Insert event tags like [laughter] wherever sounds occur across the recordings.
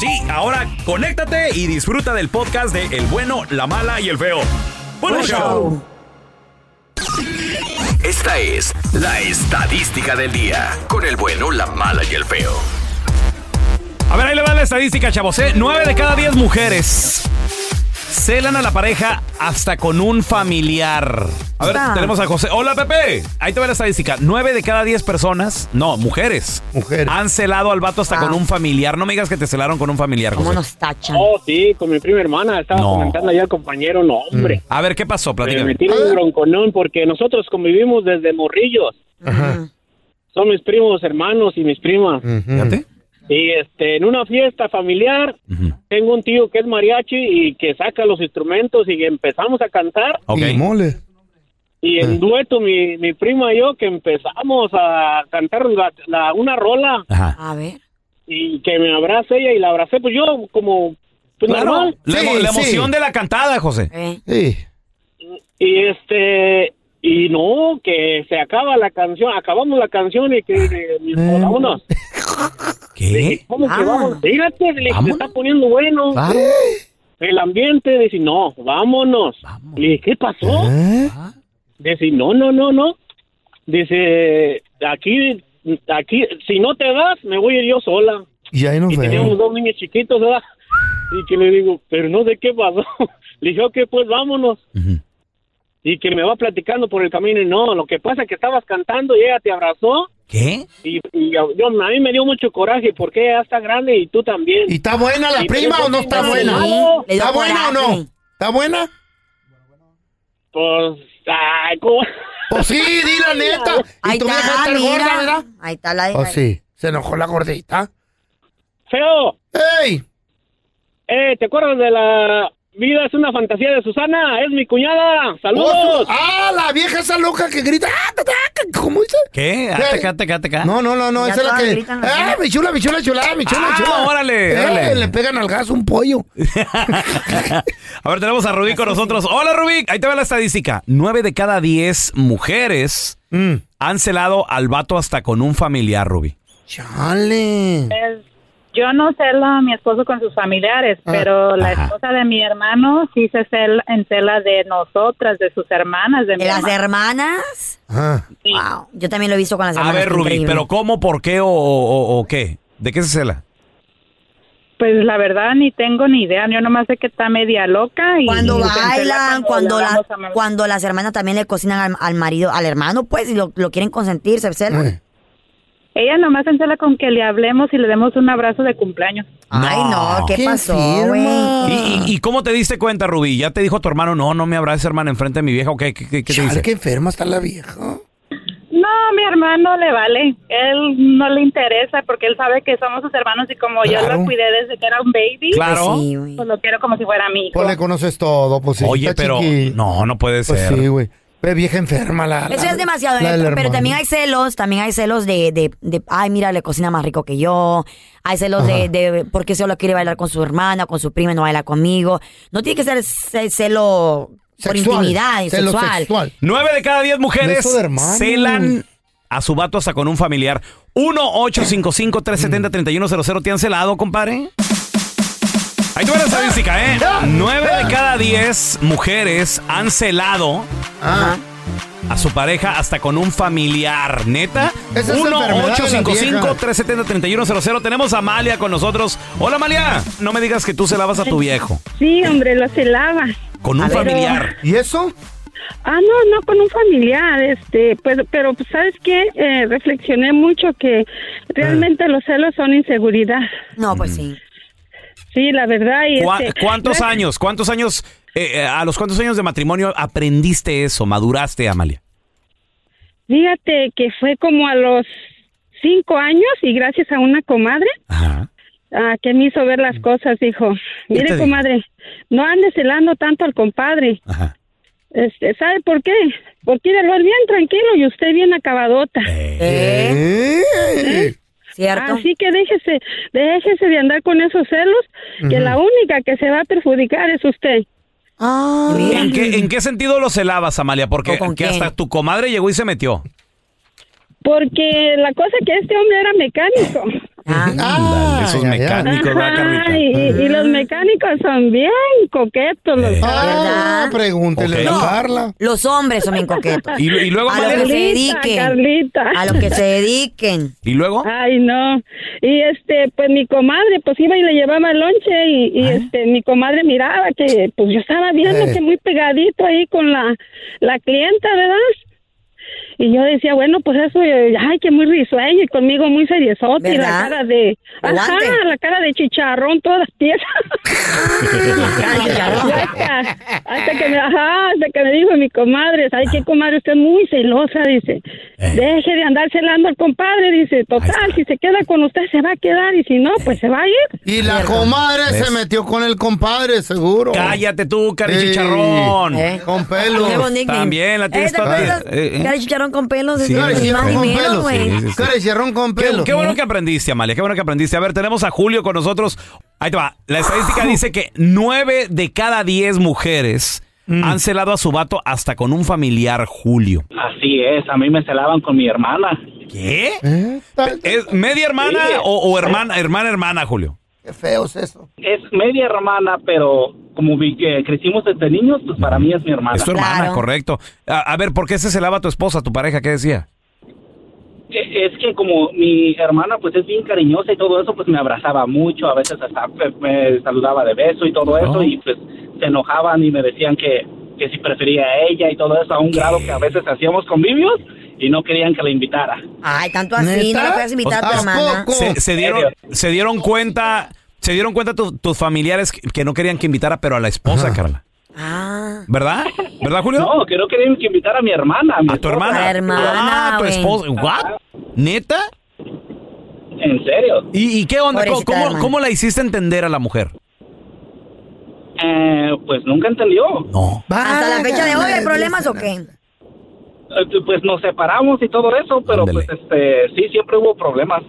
Sí, ahora conéctate y disfruta del podcast de El bueno, la mala y el feo. ¡Buen Buen show! Esta es la estadística del día. Con el bueno, la mala y el feo. A ver, ahí le va la estadística, chavos. ¿eh? 9 de cada 10 mujeres celan a la pareja hasta con un familiar. A ver, Ah. tenemos a José. Hola, Pepe. Ahí te va la estadística. 9 de cada 10 personas, no, mujeres, Mujeres. han celado al vato hasta con un familiar. No me digas que te celaron con un familiar, ¿Cómo José. nos tachan? Oh, sí, con mi prima hermana. Estaba No. comentando allá el compañero. No, hombre. A ver, ¿qué pasó? Me Platícame. metí en un bronconón porque nosotros convivimos desde morrillos. Son mis primos hermanos y mis primas. Fíjate. Y este, en una fiesta familiar, tengo un tío que es mariachi y que saca los instrumentos y empezamos a cantar. Ok. Y mole. Y en dueto, mi, mi prima y yo, que empezamos a cantar la- la- una rola Ajá. A ver. y que me abrace ella y la abracé, pues yo como, pues Claro, normal. la, Sí, emoción de la cantada, José. Eh. Sí. Y este, y no, que se acaba la canción, acabamos la canción y que, pues, vámonos. ¿Qué? ¿Cómo que Ah. vamos? Fíjate, le, se está poniendo bueno. Ah. El ambiente, dice, no, vámonos. Le dije, ¿qué pasó? ¿Eh? Dice, no, no, no, no. Dice, aquí, aquí, si no te vas, me voy a ir yo sola. Y ahí nos Y teníamos dos niños chiquitos, ¿verdad? Y que le digo, pero no sé qué pasó. [laughs] Le dije, ok, pues vámonos. Ujú. Y que me va platicando por el camino y no, lo que pasa es que estabas cantando y ella te abrazó ¿Qué? y, y yo, yo- a mí me dio mucho coraje porque ella está grande y tú también. ¿Y está buena la Y prima o no está buena? ¿Está buena o no? ¿Está buena? Pues, ay, ¿cómo? Pues sí, di la [laughs] neta. Y Ahí tu vieja está, gorda, ¿verdad? Ahí está la Oh, sí. Se enojó la gordita. Feo, ¡Ey! eh, ¿te acuerdas de la vida es una fantasía de Susana? Es mi cuñada. ¡Saludos! ¡Ah, la vieja esa loca que grita! ¡Ah! ¿Cómo dice? ¿Qué? Acá. No, no, no, no, esa es la que. ¡Ah, mi chula, mi chula, chula, mi chula, Ah, chula! órale, Eh, órale. Le pegan al gas un pollo. [laughs] A ver, tenemos a Rubí con nosotros. Hola, Rubí. Ahí te va la estadística. Nueve de cada diez mujeres Mm. han celado al vato hasta con un familiar, Rubí. Chale. Es- yo no celo a mi esposo con sus familiares, Ah, pero la ajá. esposa de mi hermano sí se cela, en cela de nosotras, de sus hermanas, de mi ¿De las hermana. hermanas? Ah. Sí. Wow. Yo también lo he visto con las A hermanas. ver, qué Rubí, increíble. pero ¿cómo, por qué o, o- o qué? ¿De qué se cela? Pues la verdad ni tengo ni idea, yo nomás sé que está media loca y Cuando y bailan, cuando, le la- a cuando las hermanas también le cocinan al, al marido, al hermano, pues, y lo, lo quieren consentir, se celan. Eh. Ella nomás se encela con que le hablemos y le demos un abrazo de cumpleaños. Ay, no, ¿qué, ¿Qué pasó, güey? ¿Y, y- y cómo te diste cuenta, Rubí? ¿Ya te dijo tu hermano, no, no me abraces, hermano, enfrente de mi vieja o qué? ¿Qué, qué- qué te dice? qué enferma está la vieja. No, mi hermano le vale. Él no le interesa porque él sabe que somos sus hermanos y como yo lo cuidé desde que era un baby, Claro. Sí, güey. pues lo quiero como si fuera mi hijo. Pues le conoces todo, pues sí. Oye, está pero chiqui. no, no puede Pues ser. sí, güey. Ve vieja enferma la. Eso la- es demasiado, pero también hay celos, también hay celos de, de, de, ay, mira, le cocina más rico que yo. Hay celos de, Ajá. de por qué solo quiere bailar con su hermana, con su prima y no baila conmigo. No tiene que ser ce- celo por intimidad y celo sexual. sexual. Nueve de cada diez mujeres celan a su vato hasta con un familiar. 1-855-370-3100. ¿Te han celado, compadre? Ahí te va la [laughs] estadística, ¿eh? Nueve de cada diez mujeres han celado Ah, a su pareja hasta con un familiar. ¿Neta? Esa es enfermedad de la vieja. 1-855-370-3100. Tenemos a Amalia con nosotros. Hola, Amalia. No me digas que tú celabas a tu viejo. Sí, hombre, lo celaba. Con un familiar. ¿Y eso? Ah, no, no, con un familiar, este, pues, pero, pues, ¿sabes qué? Eh, reflexioné mucho que realmente los celos son inseguridad. No, pues sí. Sí, la verdad. Y ¿Cuá- este, ¿Cuántos no- años? ¿Cuántos años? eh, eh, a los cuántos años de matrimonio aprendiste eso, maduraste, Amalia? Fíjate que fue como a los cinco años y gracias a una comadre, Ajá. ah, que me hizo ver las cosas, dijo, ¿Qué te mire, comadre, no ande celando tanto al compadre. Ajá. Este, ¿Sabe por qué? Porque él es bien tranquilo y usted bien acabadota. ¿Eh? ¡Eh! ¿Cierto? Así que déjese, déjese de andar con esos celos, que la única que se va a perjudicar es usted. Ah. ¿En qué, ¿En qué sentido lo celabas, Amalia? Porque hasta tu comadre llegó y se metió. Porque la cosa que este hombre era mecánico. Ah, [laughs] Esos ya, ya. mecánicos, y, y los mecánicos son bien coquetos. Los Eh. Ah, pregúntele Ok. a Carla. Los hombres son bien coquetos. Y, y luego, A lo que se dediquen. Carlita. A lo que se dediquen. ¿y luego? Ay, no. Y este, pues mi comadre, pues iba y le llevaba el lonche y, y, este, mi comadre miraba que, pues yo estaba viendo Eh. que muy pegadito ahí con la, la clienta, ¿verdad? Y yo decía, bueno, pues eso, eh, ay, que muy risueño y conmigo muy seriezote y la cara de, ajá, la cara de chicharrón, todas piezas. [laughs] hasta, hasta que me, ajá, hasta que me dijo mi comadre, ¿sabe qué, comadre? Usted es muy celosa, dice. Deje de andar celando al compadre, dice. Total, si se queda con usted, se va a quedar y si no, pues se va a ir. Y la comadre ¿Ves? se metió con el compadre, seguro. Cállate tú, Cari Ey, Chicharrón. ¿Eh? Con pelo. También la tienes ¿Eh, ¿te toda- acuerdas? Chicharrón con pelos. Sí, Caricierrón más con dinero, pelo. güey. Sí, sí, sí. Caricierrón con Qué, pelo. qué bueno que aprendiste, Amalia. Qué bueno que aprendiste. A ver, tenemos a Julio con nosotros. Ahí te va. La estadística dice que nueve de cada diez mujeres han celado a su vato hasta con un familiar, Julio. Así es, a mí me celaban con mi hermana. ¿Qué? ¿Eh? ¿Es media hermana Sí. o, o hermana, hermana, hermana, Julio? Qué feo es eso. Es media hermana, pero como vi que crecimos desde niños, pues para mí es mi hermana. Es tu hermana, Claro. correcto. A, a ver, ¿por qué se celaba tu esposa, tu pareja? ¿Qué decía? E- Es que como mi hermana pues es bien cariñosa y todo eso, pues me abrazaba mucho, a veces hasta me, me saludaba de beso y todo eso, y pues se enojaban y me decían que, que si prefería a ella y todo eso, a un grado que a veces hacíamos convivios y no querían que la invitara. Ay, tanto así, no ¿Neta? le puedes invitar a tu ¿A hermana. Se, se dieron, se dieron cuenta, se dieron cuenta tu- tus familiares que, que no querían que invitara, pero a la esposa, Ajá. Carla. Ah, ¿Verdad? ¿Verdad, Julio? No, que no querían que invitara a mi hermana. A, mi A tu hermana. A la hermana, Ah, tu esposa. ¿What? ¿Neta? En serio. ¿Y, y qué onda? ¿Cómo, cómo- cómo la hiciste entender a la mujer? Eh, pues nunca entendió. No. hasta la fecha de hoy hay problemas o qué? Eh, Pues nos separamos y todo eso, pero Ándele. pues este sí, siempre hubo problemas.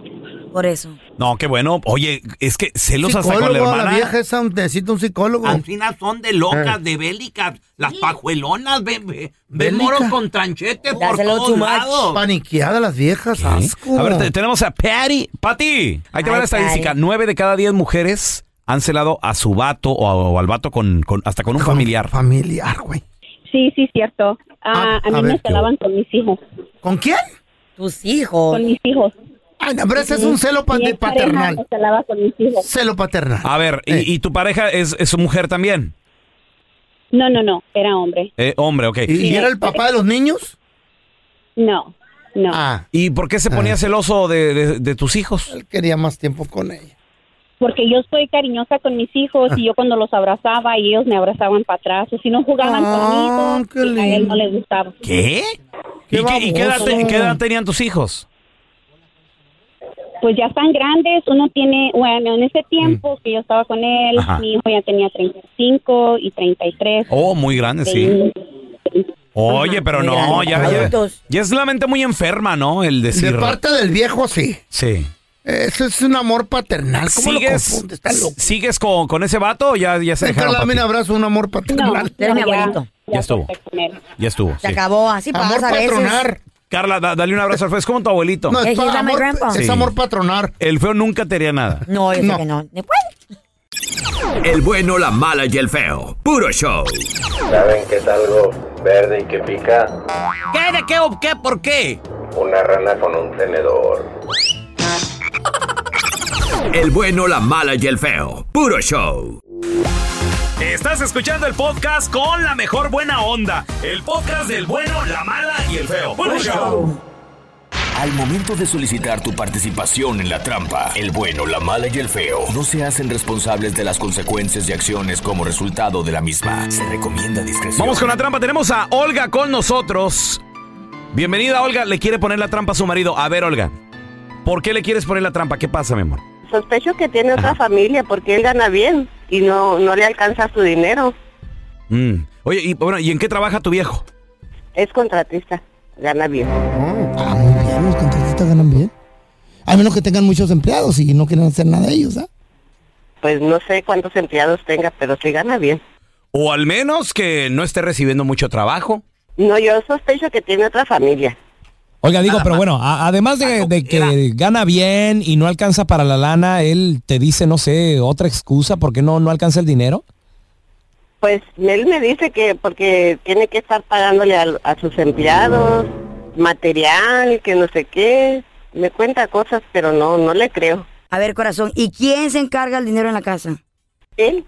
Por eso. No, qué bueno. Oye, es que celos hasta con la hermana. la vieja esa necesita un psicólogo. Ancinas son de locas, Eh. de bélicas. Las pajuelonas, ven, ven, ven Bélica. moros con tranchete por Dáselo todos lados. Paniqueadas las viejas, asco. A ver, te- tenemos a Patty. Patty, ahí te va la estadística. Nueve de cada diez mujeres han celado a su vato o, a- o al vato con, con- hasta con un Con- familiar. Familiar, güey. Sí, sí, cierto. Ah, Ah, a a mí ver, me celaban con mis hijos. ¿Con quién? Tus hijos. Con mis hijos. Ay, no, pero ese es un celo pa- Mi paternal. me celaba con mis hijos. Celo paternal. A ver, Eh. y, y tu pareja es, es mujer también? No, no, no, era hombre. Eh, hombre, ok. ¿Y, y era el papá de los niños? No, no. Ah, ¿Y por qué se ponía Ah. celoso de, de- de tus hijos? él quería más tiempo con ella. Porque yo soy cariñosa con mis hijos y yo cuando los abrazaba y ellos me abrazaban para atrás. O si no jugaban Ah, conmigo, y a él no les gustaba. ¿Qué? Qué ¿Y, qué, y qué edad, baboso. te- qué edad tenían tus hijos? Pues ya están grandes, uno tiene, bueno, en ese tiempo que yo estaba con él, Ajá. mi hijo ya tenía 35 y 33. Oh, muy grande, sí. Oye, pero muy no, ya, ya es la mente muy enferma, ¿no? El decir... De parte del viejo, sí. Sí. Eso es un amor paternal. ¿Cómo lo ¿Sigues, loco. ¿Sigues con, con ese vato o ya, ya se dejaron? Mira, abrazo, un amor No, paternal. Eres mi ya- abuelito. Ya estuvo. Ya estuvo. Se sí. acabó, así Amor pasa a veces. patronar. Carla, da- dale un abrazo al feo. Es como tu abuelito. No, es, pa- amor, grandpa. es Sí. amor patronar. El feo nunca te haría nada. No, yo sé No. que no. Después. El bueno, la mala y el feo. Puro show. ¿Saben qué es algo verde y que pica? ¿Qué, de qué o qué, por qué? Una rana con un tenedor. El bueno, la mala y el feo. Puro show. Estás escuchando el podcast con la mejor buena onda. El podcast del bueno, la mala y el feo. ¡Buen show! Al momento de solicitar tu participación en la trampa, el bueno, la mala y el feo no se hacen responsables de las consecuencias y acciones como resultado de la misma. Se recomienda discreción. Vamos con la trampa. Tenemos a Olga con nosotros. Bienvenida, Olga. Le quiere poner la trampa a su marido. A ver, Olga. ¿Por qué le quieres poner la trampa? ¿Qué pasa, mi amor? Sospecho que tiene otra familia porque él gana bien y no, no le alcanza su dinero. Mm. Oye, y, bueno, ¿y en qué trabaja tu viejo? Es contratista, gana bien. Ah, muy bien, los contratistas ganan bien. A menos que tengan muchos empleados y no quieran hacer nada ellos, ¿ah? Pues no sé cuántos empleados tenga, pero sí gana bien. O al menos que no esté recibiendo mucho trabajo. No, yo sospecho que tiene otra familia. Oiga, digo, pero bueno, a- además de, de que gana bien y no alcanza para la lana, él te dice, no sé, otra excusa, ¿por qué no, no alcanza el dinero? Pues él me dice que porque tiene que estar pagándole a, a sus empleados, material, que no sé qué. Me cuenta cosas, pero no, no le creo. A ver, corazón, ¿y quién se encarga el dinero en la casa? Él.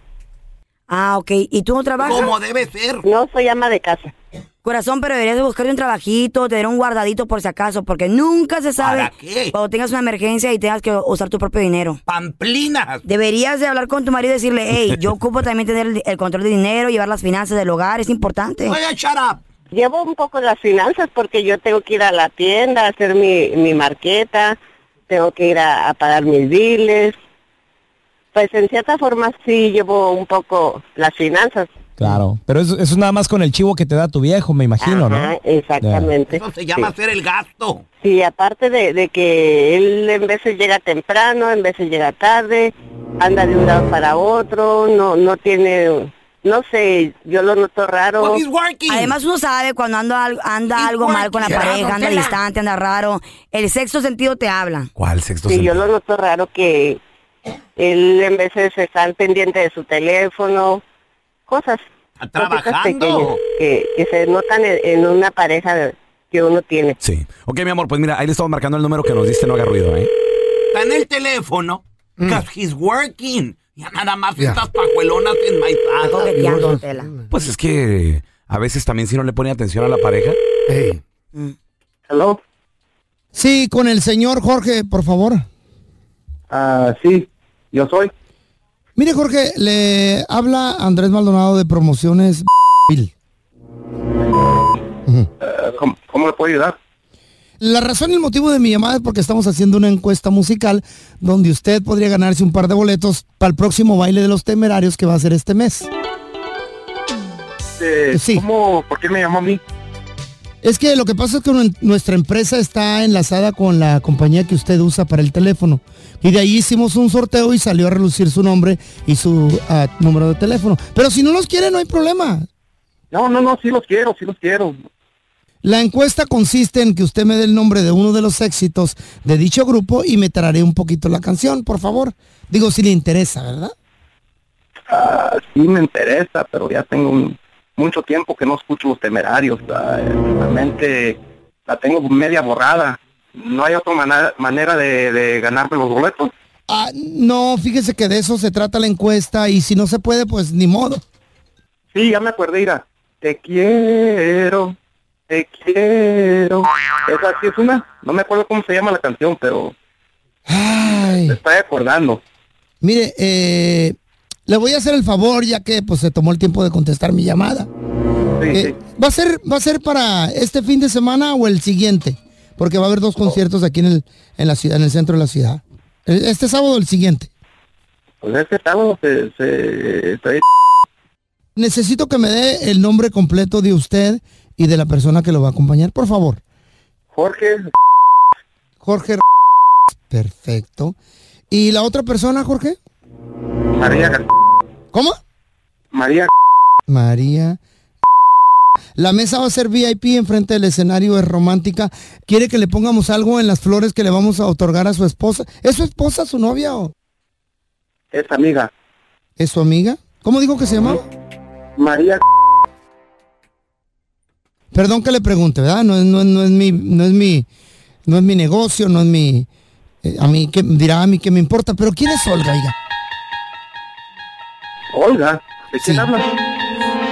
Ah, ok. ¿Y tú no trabajas? ¿Cómo debe ser? No soy ama de casa. Corazón, pero deberías de buscar un trabajito, tener un guardadito por si acaso, porque nunca se sabe ¿Para qué? cuando tengas una emergencia y tengas que usar tu propio dinero. Pamplinas. Deberías de hablar con tu marido y decirle, hey, yo [laughs] ocupo también tener el, el control de dinero, llevar las finanzas del hogar, es importante. Oye, shut up. Llevo un poco las finanzas porque yo tengo que ir a la tienda a hacer mi, mi marqueta, tengo que ir a, a pagar mis biles. Pues en cierta forma sí llevo un poco las finanzas. Claro, pero eso, eso es nada más con el chivo que te da tu viejo, me imagino, Ajá, ¿no? exactamente. Eso se llama Sí. hacer el gasto. Sí, aparte de, de que él en veces llega temprano, en veces llega tarde, anda de un lado para otro, no no tiene, no sé, yo lo noto raro. Además uno sabe cuando anda, anda algo mal con la pareja, anda distante, anda raro. El sexto sentido te habla. ¿Cuál sexto Sí, yo sentido? lo noto raro que él en veces está al pendiente de su teléfono, cosas. Trabajando. pequeñas Que, que se notan en, en una pareja de- que uno tiene. Sí. Ok, mi amor, pues mira, ahí le estamos marcando el número que nos diste, no haga ruido, ¿eh? Está en el teléfono. Because he's working. Ya nada más Ya. estas pajuelonas en my Tela. Pues es que a veces también si no le pone atención a la pareja. Ey. Hello. Sí, con el señor Jorge, por favor. Ah, sí, yo soy. Mire, Jorge, le habla Andrés Maldonado de Promociones. Eh, ¿cómo, cómo le puedo ayudar? La razón y el motivo de mi llamada es porque estamos haciendo una encuesta musical donde usted podría ganarse un par de boletos para el próximo baile de los temerarios que va a ser este mes. Eh, Sí. ¿Cómo? ¿Por qué me llamó a mí? Es que lo que pasa es que nuestra empresa está enlazada con la compañía que usted usa para el teléfono. Y de ahí hicimos un sorteo y salió a relucir su nombre y su ah, número de teléfono. Pero si no los quiere, no hay problema. No, no, no, sí los quiero, sí los quiero. La encuesta consiste en que usted me dé el nombre de uno de los éxitos de dicho grupo y me traré un poquito la canción, por favor. Digo, si le interesa, ¿verdad? Ah, sí me interesa, pero ya tengo un- mucho tiempo que no escucho los temerarios. Eh, realmente la tengo media borrada. No hay otra mana- manera de, de ganarme los boletos. Ah, no, fíjese que de eso se trata la encuesta y si no se puede, pues ni modo. Sí, ya me acordé, Ira. Te quiero, te quiero. Esa sí es una. No me acuerdo cómo se llama la canción, pero Ay, me estoy acordando. mire, eh, le voy a hacer el favor ya que pues se tomó el tiempo de contestar mi llamada. Sí, Eh, sí. ¿Va a ser va a ser para este fin de semana o el siguiente? Porque va a haber dos conciertos aquí en el en la ciudad, en el centro de la ciudad. Este sábado o el siguiente. Pues este sábado se, se, estoy- Necesito que me dé el nombre completo de usted y de la persona que lo va a acompañar, por favor. Jorge, Jorge. Perfecto. ¿Y la otra persona, Jorge? María, ¿Cómo? María, María. La mesa va a ser VIP enfrente del escenario, es romántica. ¿Quiere que le pongamos algo en las flores que le vamos a otorgar a su esposa? ¿Es su esposa, su novia o es amiga. es su amiga? ¿Cómo dijo que se llamaba? María, Perdón que le pregunte, ¿verdad? No, es- no, no es mi, no es mi, no es mi negocio, no es mi, eh, a mí que dirá a mí que me importa, pero ¿quién es Olga, oiga? Olga. ¿De quién Sí. hablas?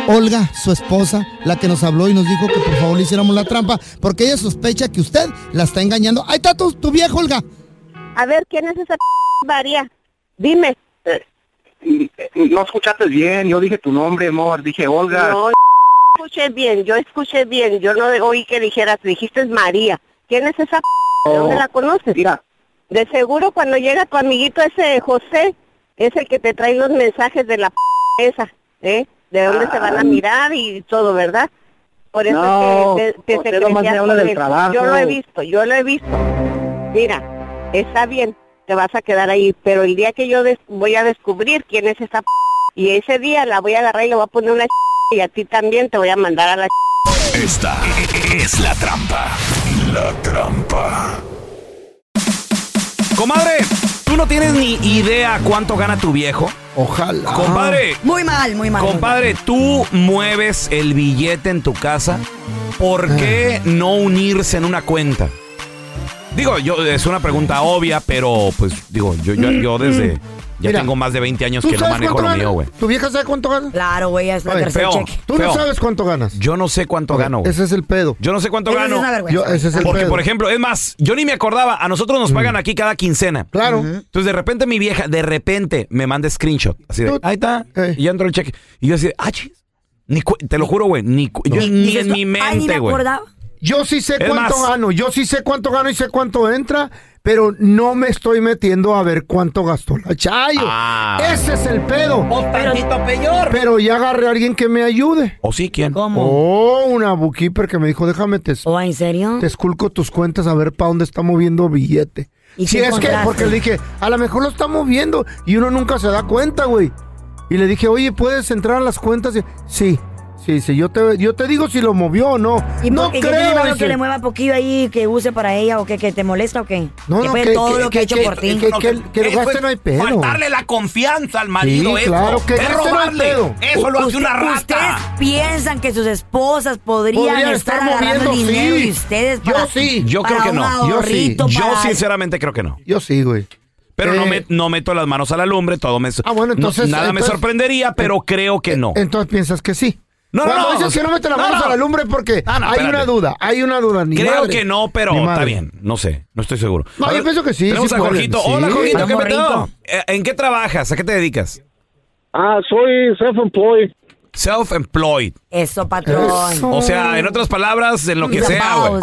Olga, su esposa, la que nos habló y nos dijo que por favor le hiciéramos la trampa, porque ella sospecha que usted la está engañando. Ahí está tu, tu vieja, Olga. A ver, ¿quién es esa María? Dime. Eh, no escuchaste bien. Yo dije tu nombre, amor. Dije Olga. No, escuché bien, yo escuché bien. Yo no oí que dijeras, dijiste María. ¿Quién es esa ¿De dónde la conoces? Mira, De seguro cuando llega tu amiguito ese José, es el que te trae los mensajes de la p esa, ¿eh? De dónde se van a mirar y todo, ¿verdad? Por eso No, que, que, que José se nomás me crecía habla con del él. trabajo. Yo lo he visto, yo lo he visto. Mira, está bien, te vas a quedar ahí, pero el día que yo des- voy a descubrir quién es esa p y ese día la voy a agarrar y le voy a poner una y a ti también te voy a mandar a la Esta es la trampa. La trampa. Comadre, ¿tú no tienes ni idea cuánto gana tu viejo? Ojalá. Compadre, Muy mal, muy mal. compadre, tú mueves el billete en tu casa. ¿Por qué no unirse en una cuenta? Digo, yo es una pregunta obvia, pero pues digo, yo, yo, yo desde ya Mira, tengo más de 20 años ¿Tú que no manejo lo gana? mío, güey. ¿Tu vieja sabe cuánto gana? Claro, güey, es la Oye, tercer feo. cheque. Tú Feo. no sabes cuánto ganas. Yo no sé cuánto gano, güey. Ese es el pedo. Yo no sé cuánto es gano. una vergüenza. Yo- ese es el Porque, pedo. por ejemplo, es más, yo ni me acordaba, a nosotros nos pagan aquí cada quincena. Claro. Entonces, de repente mi vieja, de repente, me manda screenshot. Así de, ahí está. Y ya entró el cheque. Y yo así, de, ah, chis. Ni te lo juro, güey, ni, cu- yo- Y ni en mi mente, güey. acordaba. Yo sí sé Es cuánto más- gano, yo sí sé cuánto gano y sé cuánto entra, pero no me estoy metiendo a ver cuánto gastó la Chayo. Ah. Ese es el pedo. tantito peor. Pero ya agarré a alguien que me ayude. ¿O sí quién? ¿Cómo? Oh, una bookkeeper que me dijo, déjame te, ¿O en serio? te esculco tus cuentas a ver para dónde está moviendo billete. ¿Y Si es que, porque le dije, a lo mejor lo está moviendo y uno nunca se da cuenta, güey. Y le dije, oye, ¿puedes entrar a las cuentas? Y, sí, sí, sí, yo te, yo te digo si lo movió o no. ¿Y no creo. malo dice. que le mueva poquillo ahí, que use para ella o que, que te molesta o qué? No, no, que- de todo que- lo que, ha que- hecho por ti. que- que- que lo Eso gaste no hay pedo. Faltarle la confianza al marido, Sí, eso. claro, que es gaste no hay robarle. pedo. Eso lo hace una rata. Ustedes piensan que sus esposas podrían, Podrían estar, estar agarrando moviendo, dinero sí. y ustedes Yo para, sí. Yo creo que no. Yo sí. Yo sinceramente creo que no. Yo sí, güey. Pero no, Eh, me, no meto las manos a la lumbre, todo me... Ah, bueno, no- entonces- nada me entonces- sorprendería, pero creo que no. Entonces piensas que sí. No, no, Cuando no, dices o sea, que no mete las no, manos no. a la lumbre porque Ah, no, hay espérate. una duda, hay una duda. Ni Creo madre. que no, pero Ni está bien. No sé, no estoy seguro. No, yo pienso que sí, Tenemos sí a. Jorgito. Sí. Hola, Jorgito, ¿qué? Eh, ¿En qué trabajas? ¿A qué te dedicas? Ah, soy self-employed. Self-employed. Eso, patrón. Eso. O sea, en otras palabras, en lo que The sea, güey.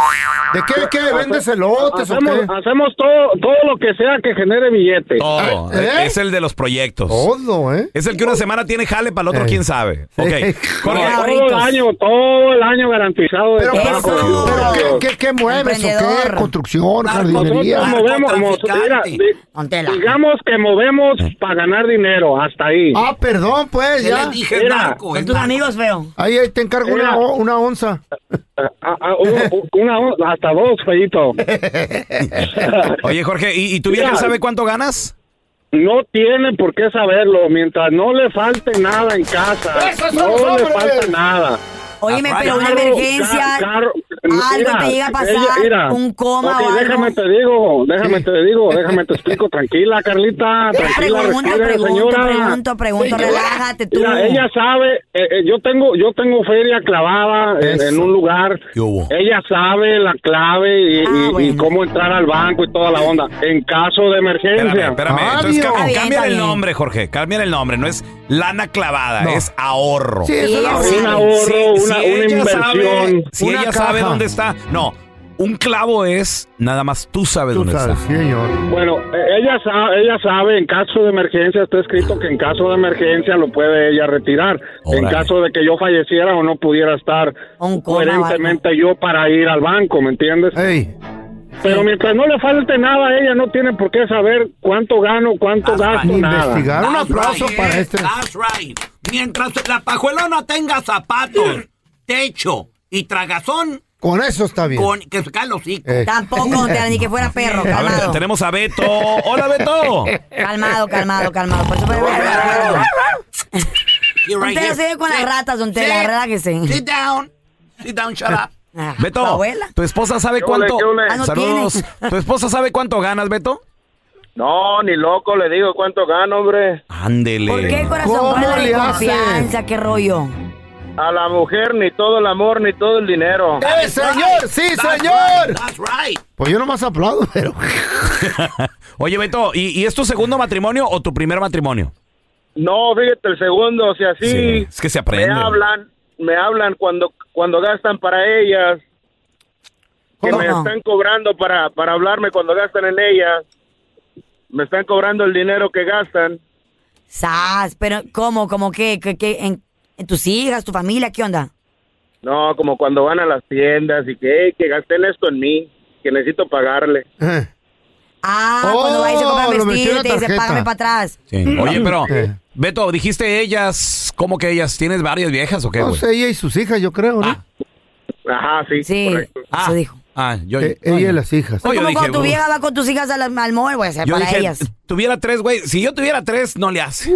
¿De qué, qué? ¿Vendes elotes o Hacemos, qué? hacemos todo, todo lo que sea que genere billete. Todo. ¿Eh? Es el de los proyectos. Todo, ¿eh? Es el que una semana tiene jale, para el otro Eh. quién sabe. Sí. Ok. Jorge, Ah, todo el año, todo el año garantizado de Pero, pero, pero. ¿qué, qué, qué mueves o qué? Construcción, Narco- jardinería. Movemos, mos- mira, digamos que movemos para ganar dinero, hasta ahí. Ah, perdón, pues, ¿Qué ya. le dije, Mira, narco? Es tus amigos, feo. Ahí, ahí te encargo una, o- una onza. Ah, ah, un- una, hasta dos, feito. [laughs] Oye, Jorge, ¿y, y tu vieja Mira. sabe cuánto ganas? No tiene por qué saberlo, mientras no le falte nada en casa. ¡Esos son no los le hombres! falta nada. Óyeme, Carro, pero una Carro, emergencia, carro- algo mira, te llega a pasar, ella- mira, un coma o algo. déjame te digo, déjame te digo, déjame te explico, tranquila, Carlita, [laughs] tranquila, Pregunto, respire, pregunto, señora. pregunto, pregunto, relájate tú. Mira, ella sabe, eh, eh, yo tengo, yo tengo feria clavada en, en un lugar. Ella sabe la clave y, Ah, y- y bueno. cómo entrar al banco y toda la onda. En caso de emergencia. Espérame, espérame. Ah, Entonces, cambia el nombre, Jorge. Cambia el nombre. No es lana clavada, No. es ahorro. Sí, es sí. un ahorro, una, si una inversión. sabe- si Una ella sabe dónde está. No, un clavo es nada más tú sabes Tú dónde sabes, está. señor. Bueno, eh, ella sabe, ella sabe, en caso de emergencia, está escrito que en caso de emergencia lo puede ella retirar. En caso de que yo falleciera o no pudiera estar Un coherentemente yo para ir al banco, ¿me entiendes? Ey, Pero mientras no le falte nada, ella no tiene por qué saber cuánto gano, cuánto That's gasto, right. nada. investigar. Un aplauso right, para eh, este. That's right. Mientras la pajuelona tenga zapatos, techo y tragazón, con eso está bien. con, que se hocico. Eh. Tampoco, Tela, ni que fuera perro, A ver, tenemos a Beto. [laughs] Hola, Beto. Calmado, calmado, calmado. Por eso right here. se ve con las ratas, don Tela, relájese. Sit down. Sit down, shut up. Ah, Beto, ¿tu abuela? ¿tu esposa sabe ¿Qué ole, cuánto? qué ole? Ah, no Saludos. ¿Tu esposa sabe cuánto ganas, Beto? No, ni loco le digo cuánto gano, hombre. Ándele. ¿Por qué, corazón? ¿Cómo ¿Cuál es le hace? confianza? ¿Qué rollo? A la mujer ni todo el amor ni todo el dinero. ¡Eh, señor! ¡Sí, That's señor! right, That's right. Pues yo nomás aplaudo, pero... [laughs] Oye, Beto, ¿y, y es tu segundo matrimonio o tu primer matrimonio? No, fíjate, el segundo, o sea, sí, es que se me aprende. hablan, me hablan cuando cuando gastan para ellas, que me están cobrando para, para hablarme cuando gastan en ellas. me están cobrando el dinero que gastan. Sas, pero ¿cómo? ¿Cómo qué? ¿Qué, qué? En, en tus hijas, tu familia? ¿Qué onda? No, como cuando van a las tiendas y que, "Ey, que gasten esto en mí, que necesito pagarle. Ah, Oh, cuando vais a comprar vestido te dice, págame para atrás. Sí. Oye, pero, Eh. Beto, dijiste ellas, ¿cómo que ellas? ¿Tienes varias viejas o qué, No güey? sé, ella y sus hijas, yo creo, ¿no? Ajá, sí. Sí, correcto. Ah, eso dijo. Ah, yo, Eh, ella y las hijas. Yo como dije, cuando tu vieja va con tus hijas al, al mall, Yo para dije, ellas. tuviera tres, güey. Si yo tuviera tres, no le hace.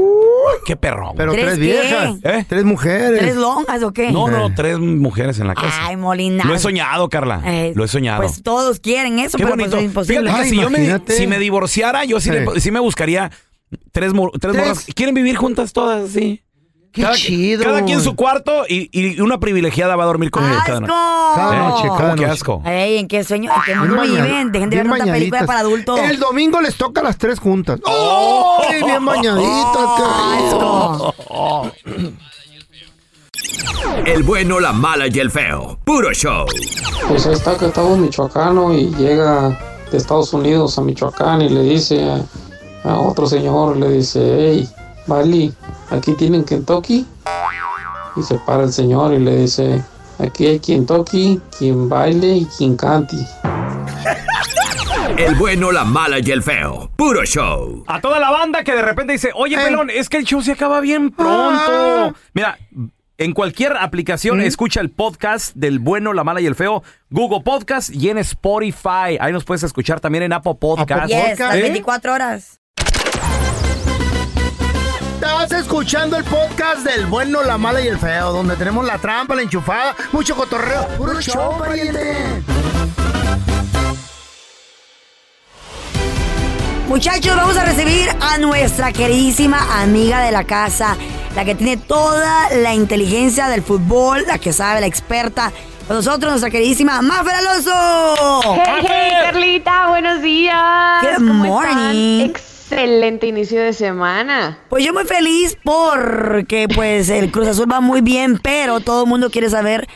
Qué perrón. Pero ¿Tres tres, qué? viejas, ¿Eh? tres mujeres. ¿Tres lonjas o qué? No, no, tres mujeres en la casa. Ay, Molina. Lo he soñado, Carla. Eh, Lo he soñado. Pues todos quieren eso, Qué pero bonito. pues es imposible. Fíjate que Ay, si, yo me, imagínate. si me divorciara, yo sí, Sí. le- sí me buscaría tres, Tres. morras. ¿Quieren vivir juntas todas? Sí. Qué cada, chido. Cada quien su cuarto y, y una privilegiada va a dormir con ella cada noche. ¡Asco! Cada noche, cada ¿Cómo que noche. asco? Ey, ¿en qué sueño? ¿En qué mundo viven? Dejen de ver tanta película para adultos. El domingo les toca a las tres juntas. Oh. ¡Ay, bien bañaditas! qué [laughs] rico! El bueno, la mala y el feo. Puro show. Pues ahí está que estaba un michoacano y llega de Estados Unidos a Michoacán y le dice a, a otro señor, le dice, hey, Bali, aquí tienen Kentucky. Y se para el señor y le dice, aquí hay Kentucky, quien baile y quien cante. El bueno, la mala y el feo. Puro show. A toda la banda que de repente dice, oye, pelón, es que el show se acaba bien pronto. Mira, en cualquier aplicación escucha el podcast del bueno, la mala y el feo, Google Podcast y en Spotify. Ahí nos puedes escuchar también en Apple Podcast. Yes, las ¿Eh? 24 horas. Estás escuchando el podcast del bueno, la mala y el feo, donde tenemos la trampa, la enchufada, mucho cotorreo. ¡Puro show, pariente! Muchachos, vamos a recibir a nuestra queridísima amiga de la casa, la que tiene toda la inteligencia del fútbol, la que sabe, la experta. Con nosotros, nuestra queridísima Mafer Alonso. Hey, hey, Carlita, buenos días. Good ¿Cómo morning. están? Excelente inicio de semana. Pues yo muy feliz porque pues el Cruz Azul va muy bien, pero todo el mundo quiere saber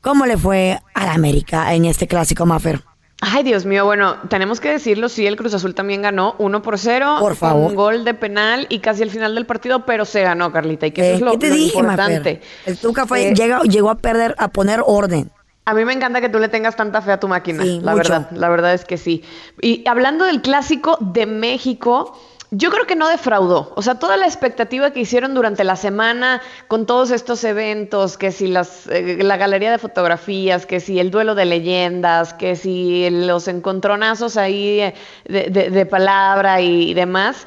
cómo le fue a la América en este clásico Mafer. Ay, Dios mío, bueno, tenemos que decirlo, sí, el Cruz Azul también ganó 1 por 0. Por favor. Un gol de penal y casi al final del partido, pero se ganó, Carlita, y que eso Eh, es lo, ¿Qué te lo dije, importante. Mafer? El Tuca fue, Eh, llega- llegó a perder, a poner orden. A mí me encanta que tú le tengas tanta fe a tu máquina, Sí, la mucho. verdad, la verdad es que sí. Y hablando del clásico de México, yo creo que no defraudó. O sea, toda la expectativa que hicieron durante la semana con todos estos eventos, que si las, eh, la galería de fotografías, que si el duelo de leyendas, que si los encontronazos ahí de, de- de palabra y demás,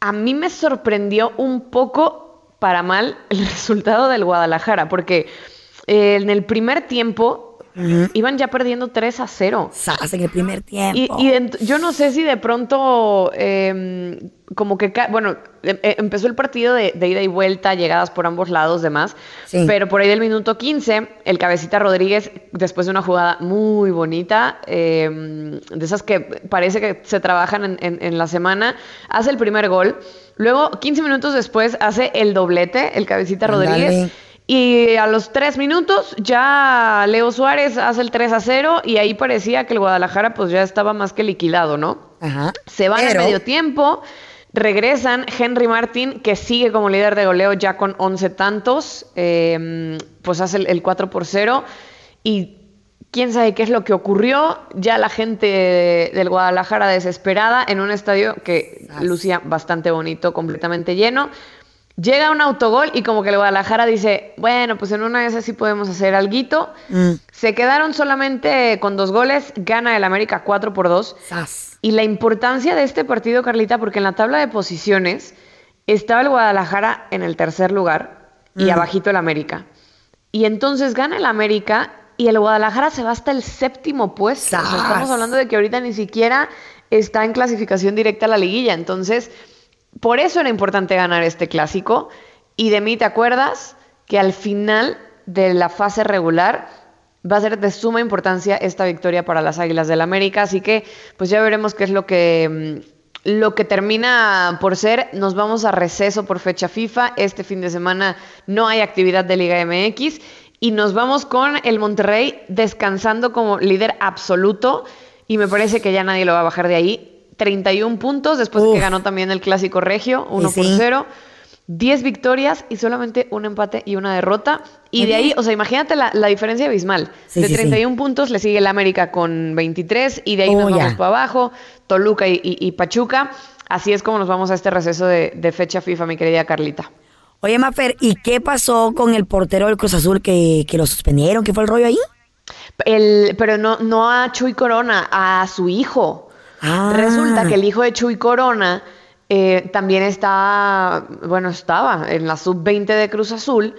a mí me sorprendió un poco para mal el [laughs] resultado del Guadalajara, porque eh, en el primer tiempo iban ya perdiendo 3 a 0. Sas en el primer tiempo. Y, yo no sé si de pronto, eh, como que, bueno, em- eh, empezó el partido de, de ida y vuelta, llegadas por ambos lados, demás, Sí. pero por ahí del minuto 15, el cabecita Rodríguez, después de una jugada muy bonita, eh, de esas que parece que se trabajan en, en- en la semana, hace el primer gol, luego 15 minutos después hace el doblete, el cabecita Ándale. Rodríguez, y a los tres minutos ya Leo Suárez hace el 3 a 0 y ahí parecía que el Guadalajara pues ya estaba más que liquidado, ¿no? Ajá. Se van Pero- a medio tiempo, regresan Henry Martin, que sigue como líder de goleo ya con 11 tantos, eh, pues hace el, el 4 por 0 y quién sabe qué es lo que ocurrió, ya la gente del Guadalajara desesperada en un estadio que lucía bastante bonito, completamente lleno. Llega un autogol y como que el Guadalajara dice, bueno, pues en una de esas sí podemos hacer alguito. Mm. Se quedaron solamente con dos goles, gana el América 4 por 2. Y la importancia de este partido, Carlita, porque en la tabla de posiciones estaba el Guadalajara en el tercer lugar y Mm. abajito el América. Y entonces gana el América y el Guadalajara se va hasta el séptimo puesto. O sea, ¡Sas! estamos hablando de que ahorita ni siquiera está en clasificación directa a la liguilla. Entonces, por eso era importante ganar este clásico. Y de mí, ¿te acuerdas? Que al final de la fase regular va a ser de suma importancia esta victoria para las Águilas del América. Así que, pues ya veremos qué es lo que, mm, lo que termina por ser. Nos vamos a receso por fecha FIFA. Este fin de semana no hay actividad de Liga MX. Y nos vamos con el Monterrey descansando como líder absoluto. Y me parece que ya nadie lo va a bajar de ahí 31 puntos después de que ganó también el Clásico Regio, 1 por sí. 0. 10 victorias y solamente un empate y una derrota. Y de ahí, o sea, imagínate la, la diferencia abismal. Sí, de sí, sí. 31 puntos le sigue el América con 23 y de ahí Oh, nos vamos ya. para abajo, Toluca y, y- y Pachuca. Así es como nos vamos a este receso de, de fecha FIFA, mi querida Carlita. Oye, Mafer, ¿y qué pasó con el portero del Cruz Azul que, que lo suspendieron? ¿Qué fue el rollo ahí? El, pero no, no a Chuy Corona, a su hijo. Ah. Resulta que el hijo de Chuy Corona eh, también está, bueno, estaba en la sub-20 de Cruz Azul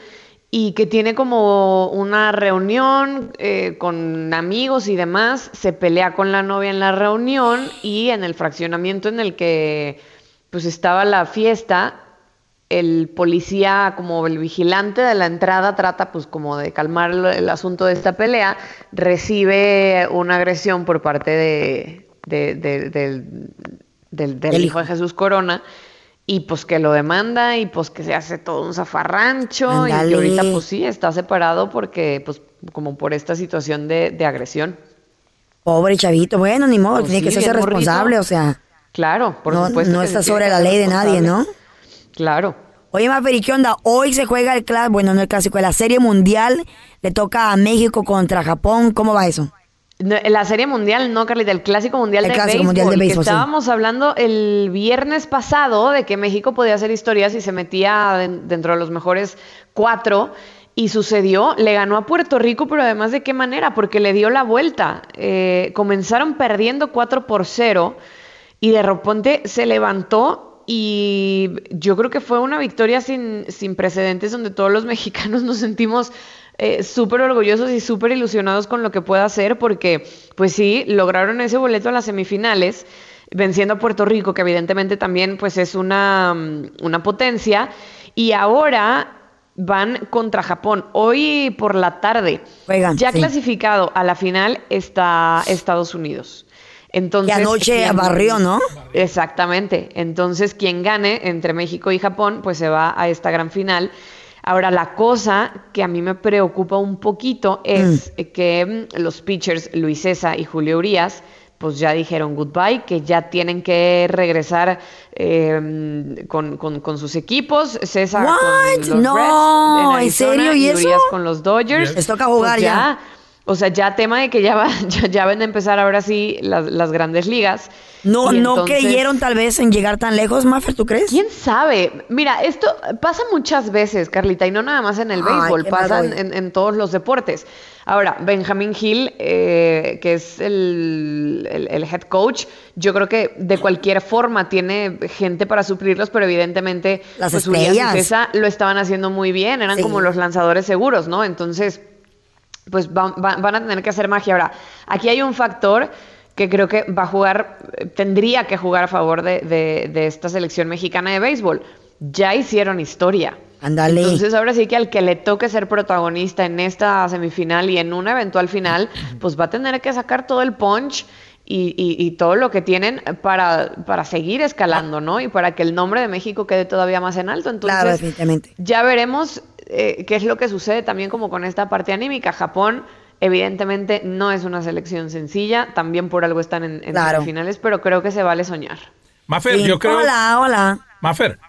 y que tiene como una reunión eh, con amigos y demás, se pelea con la novia en la reunión y en el fraccionamiento en el que pues estaba la fiesta, el policía, como el vigilante de la entrada, trata pues como de calmar el, el asunto de esta pelea, recibe una agresión por parte de, de- de- del, del- hijo de Jesús Corona, y pues que lo demanda, y pues que se hace todo un zafarrancho, y que ahorita pues sí, está separado porque pues como por esta situación de, de agresión. Pobre chavito. Bueno, ni modo, Pues tiene que morrito. responsable, o sea. Claro, por no, supuesto. no está sobre la ley de nadie, ¿no? Claro. Oye, Mafer, ¿y qué onda? Hoy se juega el clásico, bueno, no el clásico, la Serie Mundial le toca a México contra Japón. ¿Cómo va eso? La serie mundial, no, Carlita, el clásico mundial, El de, Clásico béisbol, Mundial de que Béisbol, sí. estábamos hablando el viernes pasado de que México podía hacer historias y se metía den- dentro de los mejores cuatro. Y sucedió, le ganó a Puerto Rico, pero además de qué manera, porque le dio la vuelta. Eh, comenzaron perdiendo 4 por 0 y de repente se levantó y yo creo que fue una victoria sin, sin precedentes donde todos los [laughs] mexicanos nos sentimos eh, súper orgullosos y súper ilusionados con lo que pueda hacer porque pues sí, lograron ese boleto a las semifinales venciendo a Puerto Rico que evidentemente también pues es una, mm, una potencia y ahora van contra Japón hoy por la tarde ya sí. clasificado a la final está Estados Unidos entonces, Que anoche quien- barrió, ¿no? Exactamente. Entonces, quien gane entre México y Japón, pues se va a esta gran final. Ahora, la cosa que a mí me preocupa un poquito es que mm, los pitchers Luis César y Julio Urias, pues ya dijeron goodbye, que ya tienen que regresar eh, con, con- con sus equipos. César What? con los No, Reds ¿en Arizona serio? ¿Y? Urias con los Dodgers. Les toca jugar Pues ya. O sea, ya tema de que ya, va, [laughs] ya, ya van a empezar ahora sí las, las grandes ligas. No, no entonces- creyeron tal vez en llegar tan lejos, Mafer, ¿tú crees? ¿Quién sabe? Mira, esto pasa muchas veces, Carlita, y no nada más en el Ay, béisbol, pasa en, todos los deportes. Ahora, Benjamin Hill, eh, que es el, el- el head coach, yo creo que de cualquier forma tiene gente para suplirlos, pero evidentemente Las pues, Urias y estrellas. César lo estaban haciendo muy bien, eran Sí. como los lanzadores seguros, ¿no? Entonces, pues van, van- van a tener que hacer magia. Ahora, aquí hay un factor que creo que va a jugar, tendría que jugar a favor de, de- de esta selección mexicana de béisbol. Ya hicieron historia. Ándale. Entonces ahora sí que al que le toque ser protagonista en esta semifinal y en una eventual final, pues va a tener que sacar todo el punch y, y- y todo lo que tienen para, para seguir escalando, ¿no? Y para que el nombre de México quede todavía más en alto. Entonces, Claro, definitivamente. ya veremos eh, qué es lo que sucede también como con esta parte anímica. Japón, evidentemente, no es una selección sencilla, también por algo están en, en Claro. semifinales, pero creo que se vale soñar. Mafer, Sí. yo creo. Hola, hola. Mafer,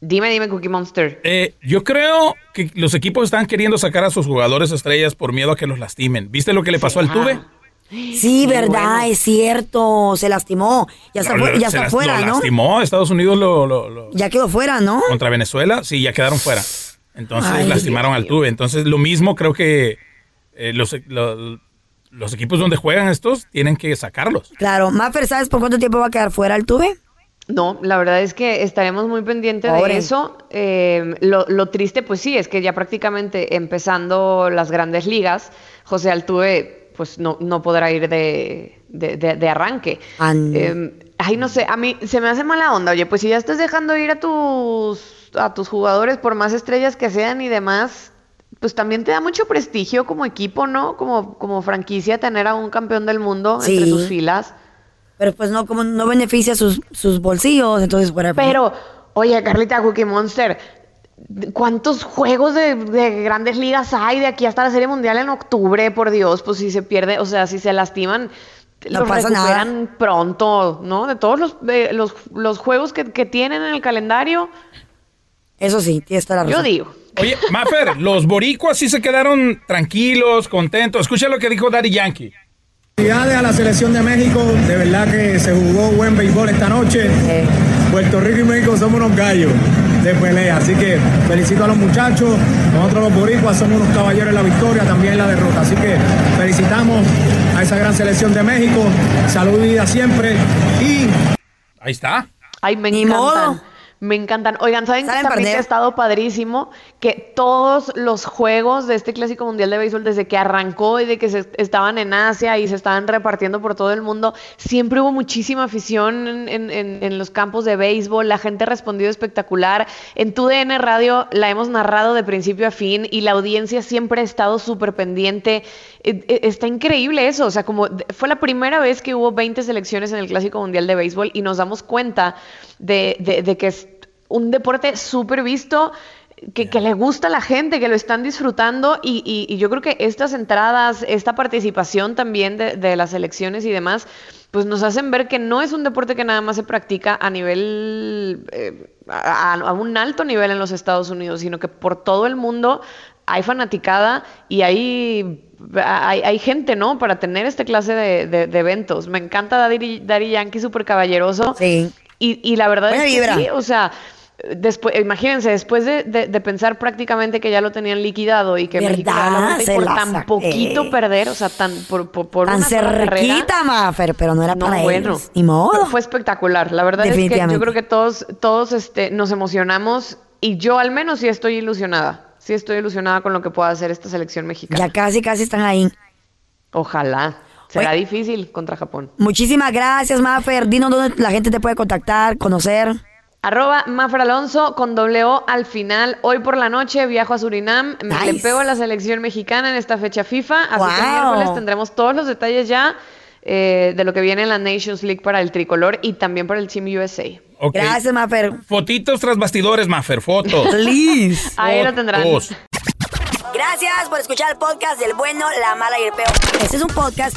Dime, dime, Cookie Monster. eh, yo creo que los equipos están queriendo sacar a sus jugadores estrellas por miedo a que los lastimen. ¿Viste lo que le pasó al Tuve? Sí, verdad, es cierto. Se lastimó. Ya está, Lo- fu- ya se está las- fuera, lo ¿no? lastimó, Estados Unidos lo, lo- lo- Ya quedó fuera, ¿no? contra Venezuela, sí, ya quedaron fuera. Entonces Ay, lastimaron al Tuve. Entonces lo mismo creo que eh, los, lo- los equipos donde juegan estos tienen que sacarlos. Claro. Mafer, ¿sabes por cuánto tiempo va a quedar fuera el tuve? No, la verdad es que estaremos muy pendientes Pobre. de eso. Eh, lo, lo triste, pues sí, es que ya prácticamente empezando las grandes ligas, José Altuve pues no, no podrá ir de, de, de- de arranque. An- Eh, ay, no sé, a mí se me hace mala onda. Oye, pues si ya estás dejando ir a tus, a tus jugadores, por más estrellas que sean y demás, pues también te da mucho prestigio como equipo, ¿no? Como, como franquicia tener a un campeón del mundo entre tus filas. Pero pues no, como no beneficia sus, sus bolsillos, entonces whatever. Pero, oye, Carlita Cookie Monster, ¿cuántos juegos de, de grandes ligas hay de aquí hasta la Serie Mundial en octubre? Por Dios, pues si se pierde, o sea, si se lastiman No los pasa nada. recuperan pronto, ¿no? De todos los, de los, los juegos que, que tienen en el calendario. Eso sí, tienes toda la Yo razón. digo. Oye, Maffer, los boricuas sí se quedaron tranquilos, contentos. Escucha lo que dijo Daddy Yankee. Felicidades a la selección de México, de verdad que se jugó buen béisbol esta noche. Puerto Rico y México somos unos gallos de pelea, así que felicito a los muchachos. Nosotros los boricuas somos unos caballeros en la victoria, también en la derrota. Así que felicitamos a esa gran selección de México. Salud y vida siempre. Y Ahí está. Ay, me. Me encantan. Oigan, ¿saben que también ha estado padrísimo? Que todos los juegos de este Clásico Mundial de Béisbol, desde que arrancó y de que se estaban en Asia y se estaban repartiendo por todo el mundo, siempre hubo muchísima afición en, en- en- en los campos de béisbol. La gente ha respondido espectacular. En TUDN Radio la hemos narrado de principio a fin y la audiencia siempre ha estado súper pendiente. Eh, eh, Está increíble eso. O sea, como fue la primera vez que hubo 20 selecciones en el Clásico Mundial de Béisbol y nos damos cuenta de, de- de que es un deporte súper visto. Que, que le gusta a la gente, que lo están disfrutando y, y- y yo creo que estas entradas, esta participación también de, de las elecciones y demás, pues nos hacen ver que no es un deporte que nada más se practica a nivel, eh, a, a un alto nivel en los Estados Unidos, sino que por todo el mundo hay fanaticada y hay, hay, hay gente, ¿no? Para tener este clase de, de- de eventos. Me encanta Daddy, Daddy Yankee, súper caballeroso. Sí. Y, y la verdad Buena es que vibra. sí, o sea, después, imagínense, después de, de- de pensar prácticamente que ya lo tenían liquidado y que México Se por tan poquito perder, o sea, tan por, por, por Tan una cerquita, Maffer, pero no era No, para bueno. ellos. Ni modo. Fue, espectacular. La verdad es que yo creo que todos, todos este, nos emocionamos y yo al menos sí estoy ilusionada. Sí estoy ilusionada con lo que pueda hacer esta selección mexicana. Ya casi, casi están ahí. Ojalá. Será Oye. difícil contra Japón. Muchísimas gracias, Maffer. Dinos dónde la gente te puede contactar, conocer. Arroba Mafra Alonso con doble O al final. Hoy por la noche viajo a Surinam. Me Nice. le pego a la selección mexicana en esta fecha FIFA. Así que el Wow. miércoles tendremos todos los detalles ya eh, de lo que viene en la Nations League para el tricolor y también para el Team USA. Gracias, Maffer. Fotitos tras bastidores, Maffer, fotos. [laughs] Please. Ahí lo tendrán. Gracias por escuchar el podcast del bueno, la mala y el peor. Este es un podcast